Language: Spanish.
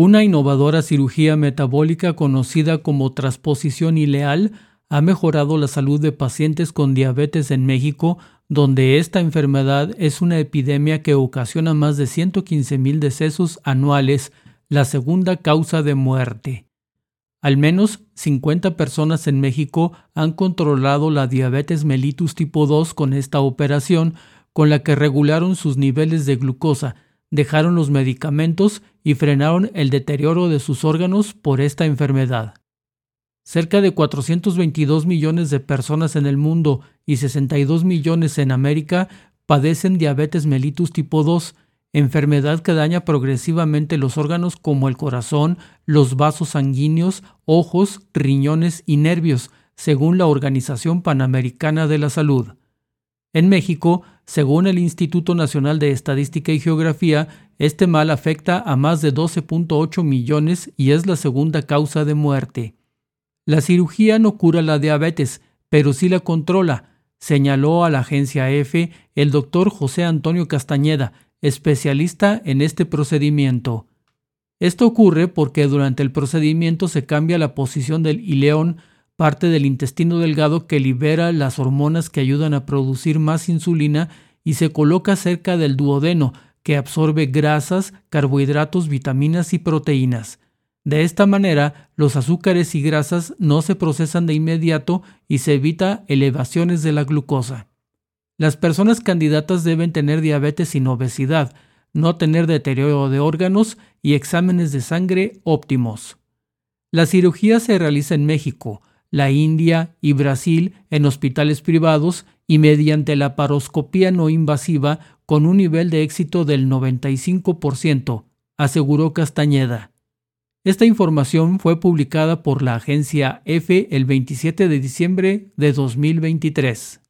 Una innovadora cirugía metabólica conocida como transposición ileal ha mejorado la salud de pacientes con diabetes en México, donde esta enfermedad es una epidemia que ocasiona más de 115 mil decesos anuales, la segunda causa de muerte. Al menos 50 personas en México han controlado la diabetes mellitus tipo 2 con esta operación, con la que regularon sus niveles de glucosa, dejaron los medicamentos y frenaron el deterioro de sus órganos por esta enfermedad. Cerca de 422 millones de personas en el mundo y 62 millones en América padecen diabetes mellitus tipo 2, enfermedad que daña progresivamente los órganos como el corazón, los vasos sanguíneos, ojos, riñones y nervios, según la Organización Panamericana de la Salud. En México, según el Instituto Nacional de Estadística y Geografía, este mal afecta a más de 12.8 millones y es la segunda causa de muerte. La cirugía no cura la diabetes, pero sí la controla, señaló a la agencia EFE el doctor José Antonio Castañeda, especialista en este procedimiento. Esto ocurre porque durante el procedimiento se cambia la posición del ileón parte del intestino delgado que libera las hormonas que ayudan a producir más insulina y se coloca cerca del duodeno, que absorbe grasas, carbohidratos, vitaminas y proteínas. De esta manera, los azúcares y grasas no se procesan de inmediato y se evita elevaciones de la glucosa. Las personas candidatas deben tener diabetes sin obesidad, no tener deterioro de órganos y exámenes de sangre óptimos. La cirugía se realiza en México, la India y Brasil en hospitales privados y mediante la paroscopía no invasiva con un nivel de éxito del 95%, aseguró Castañeda. Esta información fue publicada por la agencia EFE el 27 de diciembre de 2023.